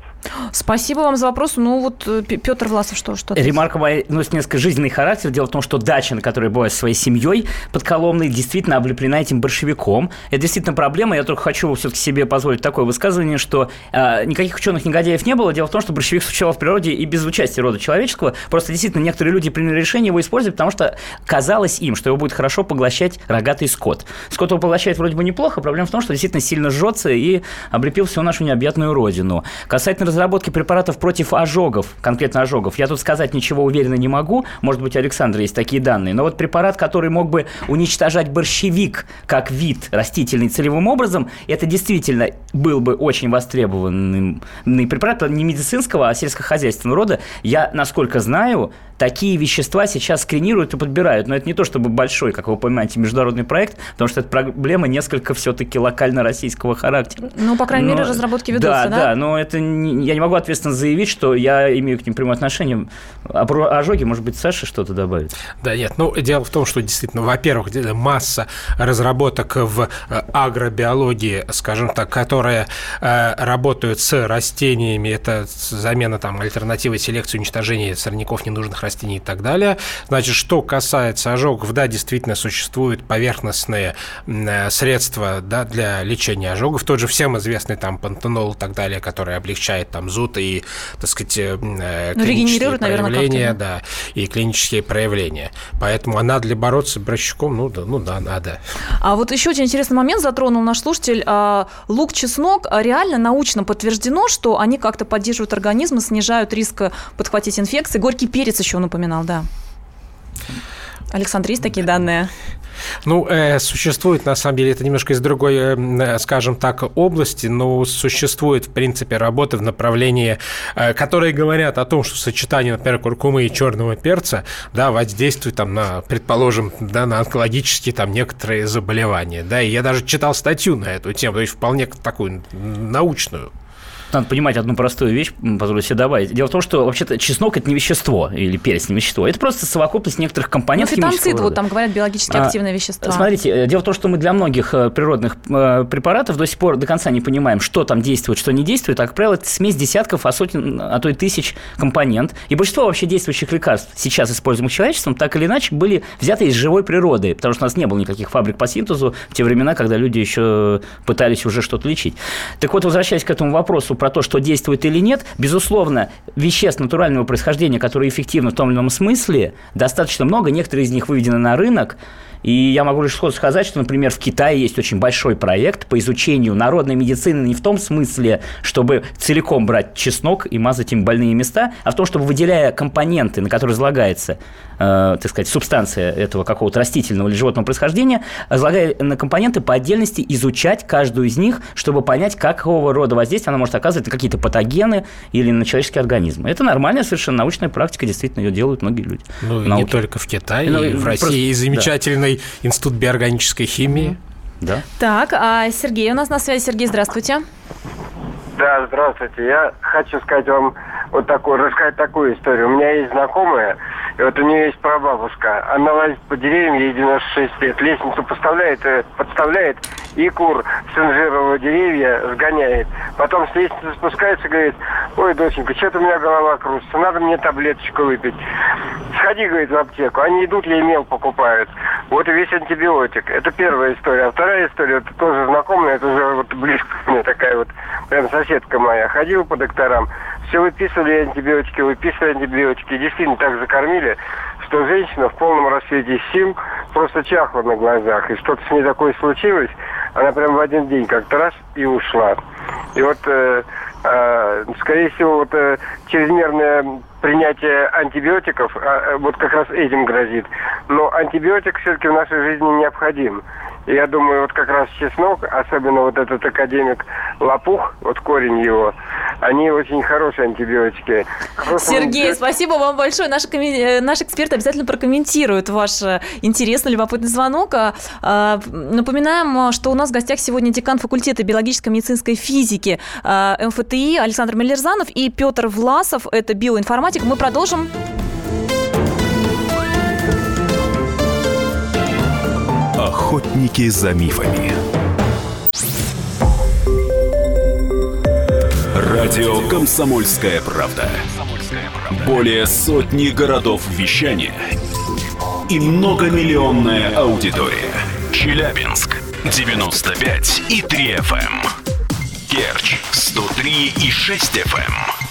Спасибо вам за вопрос. Ну вот э, Петр Власов что? что Ремарка моя носит несколько жизненный характер. Дело в том, что дача, на которой бывает своей семьей под Коломной, действительно облеплена этим борщевиком. Это действительно проблема. Я только хочу все-таки себе позволить такое высказывание, что э, никаких ученых-негодяев не было. Дело в том, что борщевик существовал в природе и без участия рода человеческого. Просто действительно некоторые люди приняли решение его использовать, потому что казалось им, что его будет хорошо поглощать рогатый скот. Скот его поглощает вроде бы неплохо, проблема в том, что действительно сильно жжется и облепил всю нашу необъятную родину. Касательно разработки препаратов против ожогов, конкретно ожогов, я тут сказать ничего уверенно не могу, может быть, у Александра есть такие данные, но вот препарат, который мог бы уничтожать борщевик как вид растительный целевым образом, это действительно был бы очень востребованный препарат не медицинского, а сельскохозяйственного рода. Я, насколько знаю, такие вещества сейчас скринируют и подбирают. Но это не то чтобы большой, как вы понимаете, международный проект, потому что эта проблема несколько все-таки локально-российского характера. Ну, по крайней но, мере, разработки ведутся, да? Да, да, но это не, я не могу ответственно заявить, что я имею к ним прямое отношение. Про ожоги, может быть, Саша что-то добавит? Да, нет, ну, дело в том, что действительно, во-первых, масса разработок в э, агробиологии, скажем так, которые э, работают с растениями, это замена там альтернативы селекции уничтожения сорняков ненужных растений и так далее. Значит, что касается ожогов, да, действительно существуют поверхностные э, средства да, для лечения ожогов. Тот же всем известный там пантенол и так далее, который облегчает там зуд и, так сказать, э, э, ну, клинические проявления, да, и клинические проявления. Поэтому она для бороться с брачком, ну да, ну да, надо. А вот еще очень интересный момент затронул наш слушатель. А, лук, чеснок, а реально научно подтверждено, что они как-то поддерживают организм и снижают риск подхватить инфекции. Горький перец еще еще напоминал, да. Александр, есть такие данные? Ну, э, существует, на самом деле, это немножко из другой, э, скажем так, области, но существует, в принципе, работы в направлении, э, которые говорят о том, что сочетание, например, куркумы и черного перца, да, воздействует там на, предположим, да, на онкологические там некоторые заболевания, да, и я даже читал статью на эту тему, то есть вполне такую научную. Надо понимать одну простую вещь, позволю себе добавить. Дело в том, что вообще-то чеснок – это не вещество, или перец – не вещество. Это просто совокупность некоторых компонентов Ну, фитонцид, вот там говорят, биологически а, активное вещество. Смотрите, э, дело в том, что мы для многих э, природных э, препаратов до сих пор до конца не понимаем, что там действует, что не действует. А, как правило, это смесь десятков, а сотен, а то и тысяч компонент. И большинство вообще действующих лекарств, сейчас используемых человечеством, так или иначе были взяты из живой природы, потому что у нас не было никаких фабрик по синтезу в те времена, когда люди еще пытались уже что-то лечить. Так вот, возвращаясь к этому вопросу про то, что действует или нет, безусловно, веществ натурального происхождения, которые эффективны в том или ином смысле, достаточно много, некоторые из них выведены на рынок, и я могу лишь сходу сказать, что, например, в Китае есть очень большой проект по изучению народной медицины не в том смысле, чтобы целиком брать чеснок и мазать им больные места, а в том, чтобы выделяя компоненты, на которые излагается, э, так сказать, субстанция этого какого-то растительного или животного происхождения, излагая на компоненты по отдельности изучать каждую из них, чтобы понять, какого рода воздействие она может оказывать на какие-то патогены или на человеческий организм. Это нормальная совершенно научная практика, действительно, ее делают многие люди. Ну, и не только в Китае, ну, и в России просто, замечательный Московский институт биорганической химии. Да. Так, а Сергей у нас на связи. Сергей, здравствуйте. Да, здравствуйте. Я хочу сказать вам вот такую, рассказать такую историю. У меня есть знакомая, и вот у нее есть прабабушка. Она лазит по деревьям, ей 96 лет. Лестницу поставляет, э, подставляет, и кур с инжирового деревья сгоняет. Потом с лестницы спускается и говорит, ой, доченька, что-то у меня голова кружится, надо мне таблеточку выпить. Сходи, говорит, в аптеку. Они идут, ей мел покупают. Вот и весь антибиотик. Это первая история. А вторая история, это тоже знакомая, это уже вот близко мне такая вот, прям соседка моя. Ходила по докторам, все выписывали антибиотики, выписывали антибиотики. Действительно так закормили, что женщина в полном рассвете сил просто чахла на глазах. И что-то с ней такое случилось, она прям в один день как-то раз и ушла. И вот, э, э, скорее всего, вот э, чрезмерное принятие антибиотиков э, вот как раз этим грозит. Но антибиотик все-таки в нашей жизни необходим. И я думаю, вот как раз чеснок, особенно вот этот академик Лопух, вот корень его, они очень хорошие антибиотики. Сергей, спасибо вам большое. Наш, э, наш эксперт обязательно прокомментирует ваш э, интересный, любопытный звонок. А, а, напоминаем, что у нас в гостях сегодня декан факультета биологической медицинской физики а, МФТИ Александр Мелерзанов и Петр Власов. Это биоинформатик. Мы продолжим. Охотники за мифами. Радио «Комсомольская правда». Более сотни городов вещания и многомиллионная аудитория. Челябинск 95 и 3 FM. Керчь 103 и 6 FM.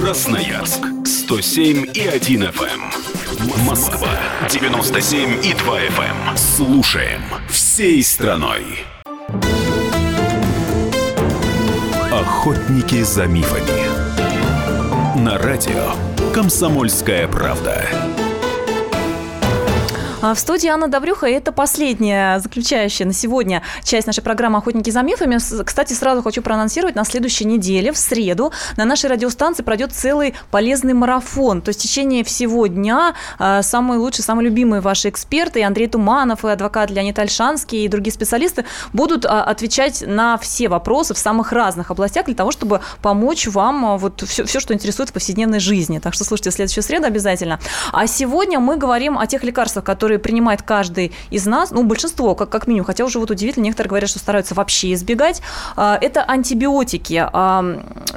Красноярск 107 и 1 FM. Москва 97 и 2 FM. Слушаем всей страной. Охотники за мифами. На радио Комсомольская правда. А, в студии Анна Добрюха, и это последняя, заключающая на сегодня часть нашей программы «Охотники за мифами». Кстати, сразу хочу проанонсировать, на следующей неделе, в среду, на нашей радиостанции пройдет целый полезный марафон. То есть в течение всего дня а, самые лучшие, самые любимые ваши эксперты, и Андрей Туманов, и адвокат Леонид Альшанский, и другие специалисты будут а, отвечать на все вопросы в самых разных областях для того, чтобы помочь вам вот все, все что интересует в повседневной жизни. Так что слушайте следующую среду обязательно. А сегодня мы говорим о тех лекарствах, которые которые принимает каждый из нас, ну, большинство, как, как минимум, хотя уже вот удивительно, некоторые говорят, что стараются вообще избегать, а, это антибиотики. А,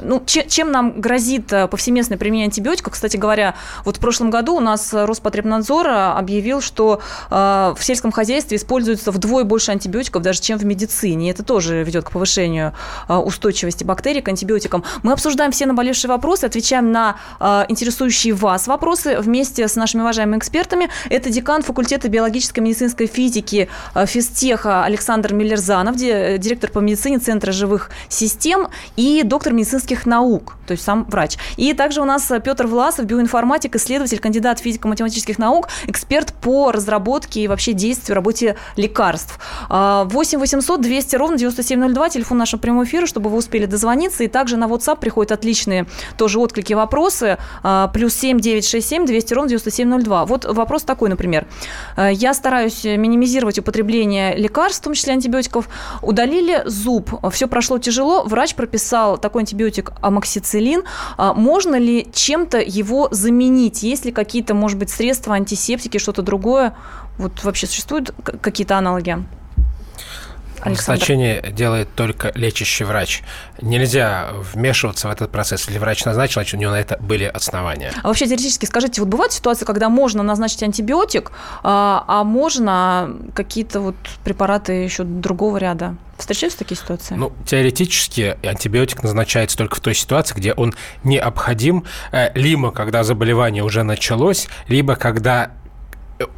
ну, чем нам грозит э, повсеместное применение антибиотиков? Кстати говоря, вот в прошлом году у нас Роспотребнадзор объявил, что а, в сельском хозяйстве используется вдвое больше антибиотиков, даже чем в медицине. Это тоже ведет к повышению устойчивости бактерий к антибиотикам. Мы обсуждаем все наболевшие вопросы, отвечаем на интересующие вас вопросы вместе с нашими уважаемыми экспертами. Это декан факультета факультета биологической медицинской физики э, физтеха Александр Миллерзанов, э, директор по медицине Центра живых систем и доктор медицинских наук, то есть сам врач. И также у нас Петр Власов, биоинформатик, исследователь, кандидат физико-математических наук, эксперт по разработке и вообще действию, работе лекарств. 8 800 200 ровно 9702, телефон нашего прямого эфира, чтобы вы успели дозвониться. И также на WhatsApp приходят отличные тоже отклики, вопросы. Плюс 7 967 200 ровно 9702. Вот вопрос такой, например. Э, я стараюсь минимизировать употребление лекарств, в том числе антибиотиков. Удалили зуб, все прошло тяжело, врач прописал такой антибиотик амоксициллин. А можно ли чем-то его заменить? Есть ли какие-то, может быть, средства, антисептики, что-то другое? Вот вообще существуют какие-то аналоги? Александр. Назначение делает только лечащий врач. Нельзя вмешиваться в этот процесс. Если врач назначил, значит, у него на это были основания. А вообще теоретически скажите, вот бывают ситуации, когда можно назначить антибиотик, а, а можно какие-то вот препараты еще другого ряда? Встречаются такие ситуации? Ну, теоретически антибиотик назначается только в той ситуации, где он необходим, э, либо когда заболевание уже началось, либо когда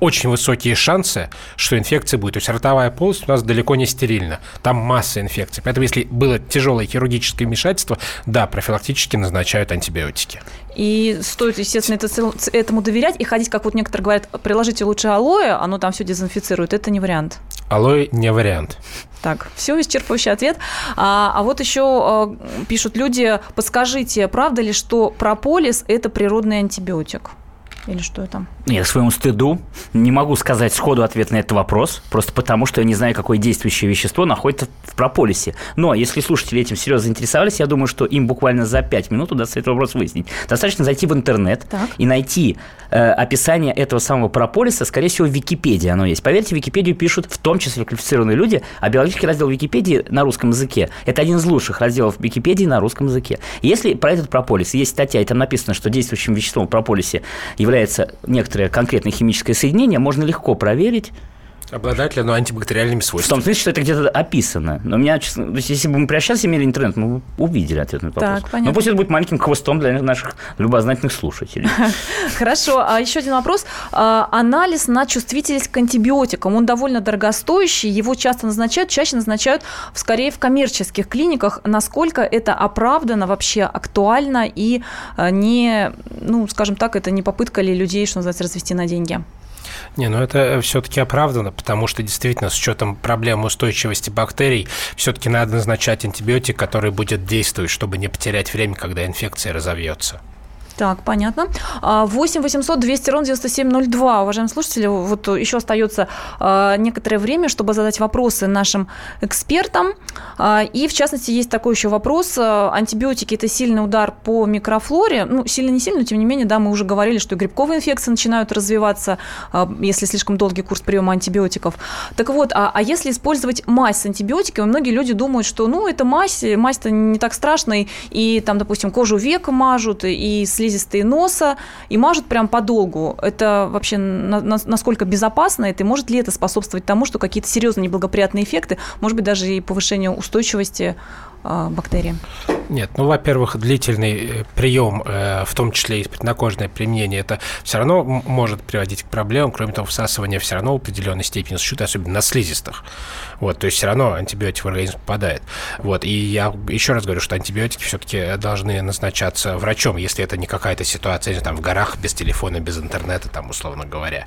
очень высокие шансы, что инфекция будет. То есть ротовая полость у нас далеко не стерильна. Там масса инфекций. Поэтому если было тяжелое хирургическое вмешательство, да, профилактически назначают антибиотики. И стоит, естественно, это, этому доверять и ходить, как вот некоторые говорят, приложите лучше алоэ, оно там все дезинфицирует. Это не вариант. Алоэ не вариант. Так, все, исчерпывающий ответ. А, а вот еще э, пишут люди, подскажите, правда ли, что прополис – это природный антибиотик? Или что это? Я к своему стыду не могу сказать сходу ответ на этот вопрос, просто потому что я не знаю, какое действующее вещество находится в прополисе. Но если слушатели этим серьезно заинтересовались, я думаю, что им буквально за 5 минут удастся этот вопрос выяснить. Достаточно зайти в интернет так. и найти э, описание этого самого прополиса, скорее всего, в Википедии оно есть. Поверьте, Википедию пишут в том числе квалифицированные люди, а биологический раздел Википедии на русском языке – это один из лучших разделов Википедии на русском языке. Если про этот прополис есть статья, и там написано, что действующим веществом в прополисе является некоторые некоторое конкретное химическое соединение можно легко проверить Обладает ли оно антибактериальными свойствами? В том смысле, что это где-то описано. Но у меня, честно, то есть, если бы мы прямо сейчас имели интернет, мы бы увидели ответ на этот так, вопрос. Понятно. Но пусть это будет маленьким хвостом для наших любознательных слушателей. Хорошо. А еще один вопрос. А, анализ на чувствительность к антибиотикам. Он довольно дорогостоящий, его часто назначают, чаще назначают скорее в коммерческих клиниках. Насколько это оправдано, вообще актуально и а, не, ну, скажем так, это не попытка ли людей, что называется, развести на деньги? Не, ну это все-таки оправдано, потому что действительно с учетом проблем устойчивости бактерий все-таки надо назначать антибиотик, который будет действовать, чтобы не потерять время, когда инфекция разовьется. Так, понятно. 8 800 200 ровно 9702. Уважаемые слушатели, вот еще остается а, некоторое время, чтобы задать вопросы нашим экспертам. А, и, в частности, есть такой еще вопрос. Антибиотики – это сильный удар по микрофлоре. Ну, сильно не сильно, но тем не менее, да, мы уже говорили, что грибковые инфекции начинают развиваться, а, если слишком долгий курс приема антибиотиков. Так вот, а, а если использовать мазь с антибиотиками, многие люди думают, что, ну, это мазь, мазь-то не так страшная, и там, допустим, кожу века мажут, и слизь слизистые носа и мажут прям подолгу. Это вообще на, на, насколько безопасно это? И может ли это способствовать тому, что какие-то серьезные неблагоприятные эффекты, может быть, даже и повышение устойчивости э, бактерии? Нет, ну, во-первых, длительный э, прием, э, в том числе и преднакожное применение, это все равно может приводить к проблемам. Кроме того, всасывание все равно в определенной степени существует, особенно на слизистых. Вот, то есть все равно антибиотик в организм попадает. Вот, и я еще раз говорю, что антибиотики все-таки должны назначаться врачом, если это не какая-то ситуация, там, в горах, без телефона, без интернета, там, условно говоря,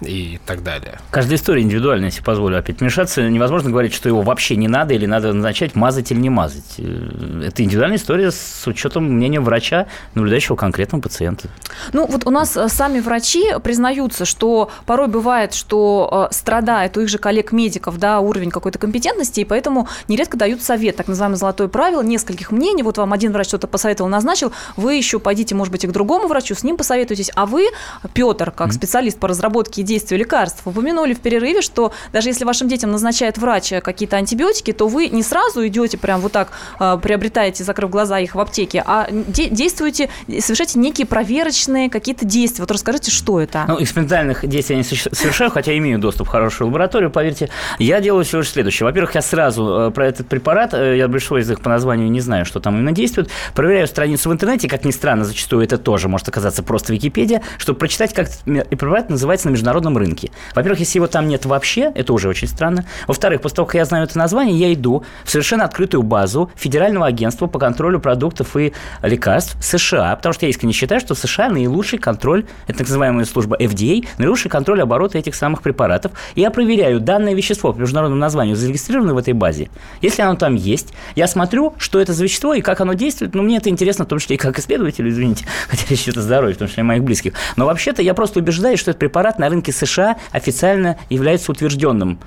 и так далее. Каждая история индивидуальная, если позволю опять вмешаться. Невозможно говорить, что его вообще не надо или надо назначать, мазать или не мазать. Э, это индивидуальная история с учетом мнения врача, наблюдающего конкретного пациента. Ну, вот у нас э, сами врачи признаются, что порой бывает, что э, страдает у их же коллег-медиков, да, уровень какой-то компетентности, и поэтому нередко дают совет, так называемое золотое правило, нескольких мнений. Вот вам один врач что-то посоветовал, назначил, вы еще пойдите, может быть, и к другому врачу, с ним посоветуйтесь. А вы, Петр, как специалист по разработке и действию лекарств, упомянули в перерыве, что даже если вашим детям назначает врач какие-то антибиотики, то вы не сразу идете прям вот так, э, приобретаете, закрыв глаза их в аптеке, а де- действуете, совершаете некие проверочные какие-то действия. Вот расскажите, что это? Ну, экспериментальных действий я не совершаю, хотя имею доступ в хорошую лабораторию, поверьте. Я делаю всего лишь следующее. Во-первых, я сразу э, про этот препарат, э, я большинство из их по названию не знаю, что там именно действует, проверяю страницу в интернете, как ни странно, зачастую это тоже может оказаться просто Википедия, чтобы прочитать, как препарат называется на международном рынке. Во-первых, если его там нет вообще, это уже очень странно. Во-вторых, после того, как я знаю это название, я иду в совершенно открытую базу Федерального агентства по контролю продуктов и лекарств США, потому что я искренне считаю, что США наилучший контроль, это так называемая служба FDA, наилучший контроль оборота этих самых препаратов. И я проверяю, данное вещество по международному названию зарегистрировано в этой базе. Если оно там есть, я смотрю, что это за вещество и как оно действует. Ну, мне это интересно, в том числе и как исследователю, извините, хотя идет о здоровье, в том числе моих близких. Но вообще-то я просто убеждаюсь, что этот препарат на рынке США официально является утвержденным.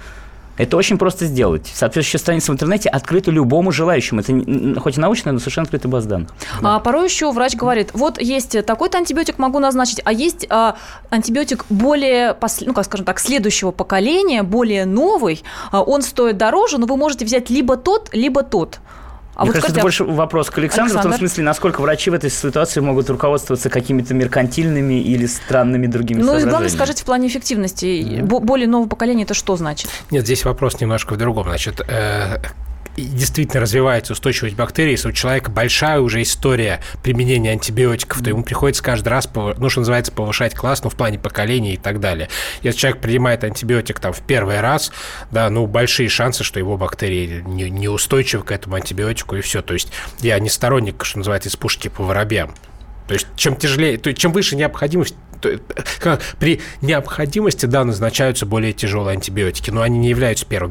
Это очень просто сделать. Соответствующая страница в интернете открыта любому желающему. Это хоть и научная, но совершенно открытая база данных. А порой еще врач говорит, вот есть такой-то антибиотик могу назначить, а есть а, антибиотик более, ну, как скажем так, следующего поколения, более новый, а, он стоит дороже, но вы можете взять либо тот, либо тот. А Мне вот кажется, это больше вопрос к Александру, Александр. в том смысле, насколько врачи в этой ситуации могут руководствоваться какими-то меркантильными или странными другими Ну и главное, скажите, в плане эффективности, mm. более нового поколения это что значит? Нет, здесь вопрос немножко в другом. Значит, э, действительно развивается устойчивость бактерий, если у человека большая уже история применения антибиотиков, то ему приходится каждый раз, ну, что называется, повышать класс, ну, в плане поколения и так далее. Если человек принимает антибиотик там в первый раз, да, ну, большие шансы, что его бактерии не, неустойчивы к этому антибиотику и все. То есть я не сторонник, что называется, из пушки по воробьям. То есть чем тяжелее, то чем выше необходимость, при необходимости, да, назначаются более тяжелые антибиотики, но они не являются первым.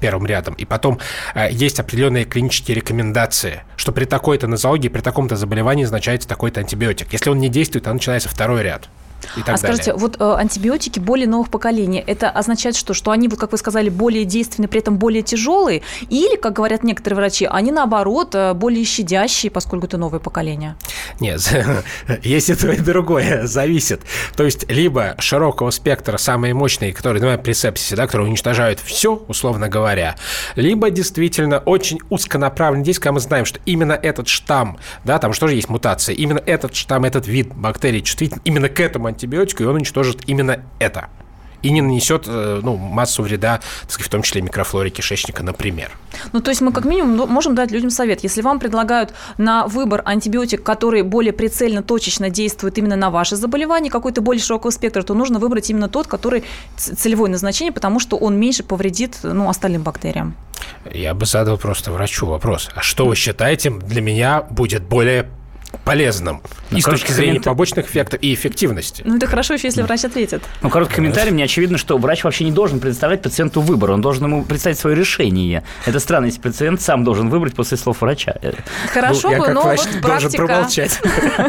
Первым рядом. И потом э, есть определенные клинические рекомендации, что при такой-то нозологии, при таком-то заболевании назначается такой-то антибиотик. Если он не действует, то начинается второй ряд. И так а скажите, далее. вот э, антибиотики более новых поколений, это означает что? Что они, вот как вы сказали, более действенны, при этом более тяжелые? Или, как говорят некоторые врачи, они наоборот э, более щадящие, поскольку это новое поколение? Нет, есть и то, и другое, зависит. То есть, либо широкого спектра самые мощные, которые, например, при сепсисе, да, которые уничтожают все, условно говоря, либо действительно очень узконаправленный действие, когда мы знаем, что именно этот штамм, да, там что же есть мутация, именно этот штамм, этот вид бактерий чувствителен именно к этому антибиотику, и он уничтожит именно это. И не нанесет э, ну, массу вреда, сказать, в том числе микрофлоре кишечника, например. Ну, то есть мы как минимум можем дать людям совет. Если вам предлагают на выбор антибиотик, который более прицельно, точечно действует именно на ваше заболевание, какой-то более широкого спектра, то нужно выбрать именно тот, который целевое назначение, потому что он меньше повредит ну, остальным бактериям. Я бы задал просто врачу вопрос. А что вы считаете для меня будет более полезным ну, и с точки зрения комментар... побочных эффектов и эффективности. Ну, это хорошо еще, если врач ответит. Ну, короткий комментарий. Мне очевидно, что врач вообще не должен предоставлять пациенту выбор. Он должен ему представить свое решение. Это странно, если пациент сам должен выбрать после слов врача. Хорошо ну, бы, но врач вот практика... промолчать.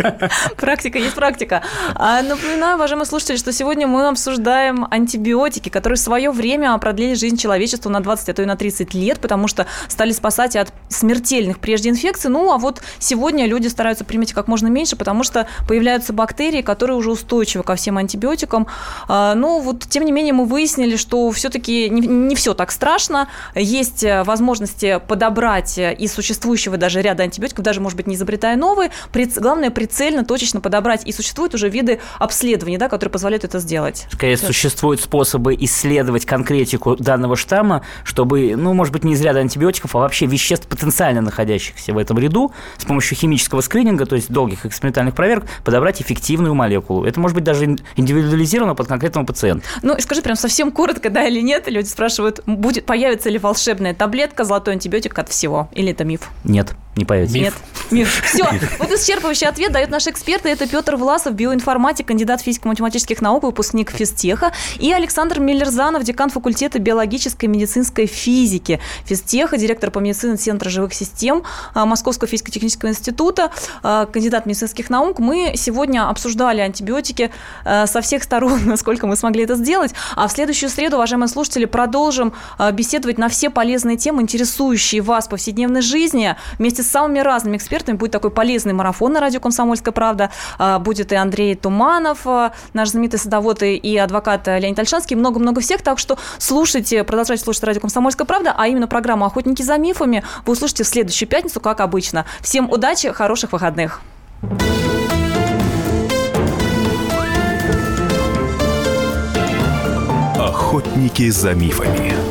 Практика есть практика. А, напоминаю, уважаемые слушатели, что сегодня мы обсуждаем антибиотики, которые в свое время продлили жизнь человечества на 20, а то и на 30 лет, потому что стали спасать от смертельных прежде инфекций. Ну, а вот сегодня люди стараются примите как можно меньше, потому что появляются бактерии, которые уже устойчивы ко всем антибиотикам. А, но вот, тем не менее, мы выяснили, что все-таки не, не все так страшно. Есть э, возможности подобрать из существующего даже ряда антибиотиков, даже, может быть, не изобретая новые. Главное, прицельно, точечно подобрать. И существуют уже виды обследований, да, которые позволяют это сделать. Скорее, Все. существуют способы исследовать конкретику данного штамма, чтобы, ну, может быть, не из ряда антибиотиков, а вообще веществ, потенциально находящихся в этом ряду, с помощью химического скрининга, то есть долгих экспериментальных проверок, подобрать эффективную молекулу. Это может быть даже индивидуализировано под конкретного пациента. Ну, и скажи прям совсем коротко, да или нет, люди спрашивают, будет, появится ли волшебная таблетка, золотой антибиотик от всего, или это миф? Нет, не появится. Нет, миф. Все, вот исчерпывающий ответ дает наш эксперт, это Петр Власов, биоинформатик, кандидат физико-математических наук, выпускник физтеха, и Александр Миллерзанов, декан факультета биологической и медицинской физики физтеха, директор по медицине Центра живых систем а, Московского физико-технического института, а, кандидат медицинских наук. Мы сегодня обсуждали антибиотики а, со всех сторон, насколько мы смогли это сделать. А в следующую среду, уважаемые слушатели, продолжим беседовать на все полезные темы, интересующие вас в повседневной жизни. Вместе с самыми разными экспертами будет такой полезный марафон на радио «Комсомольская правда». Будет и Андрей Туманов, наш знаменитый садовод и адвокат Леонид Альшанский, много-много всех. Так что слушайте, продолжайте слушать радио «Комсомольская правда», а именно программу «Охотники за мифами» вы услышите в следующую пятницу, как обычно. Всем удачи, хороших выходных. Охотники за мифами.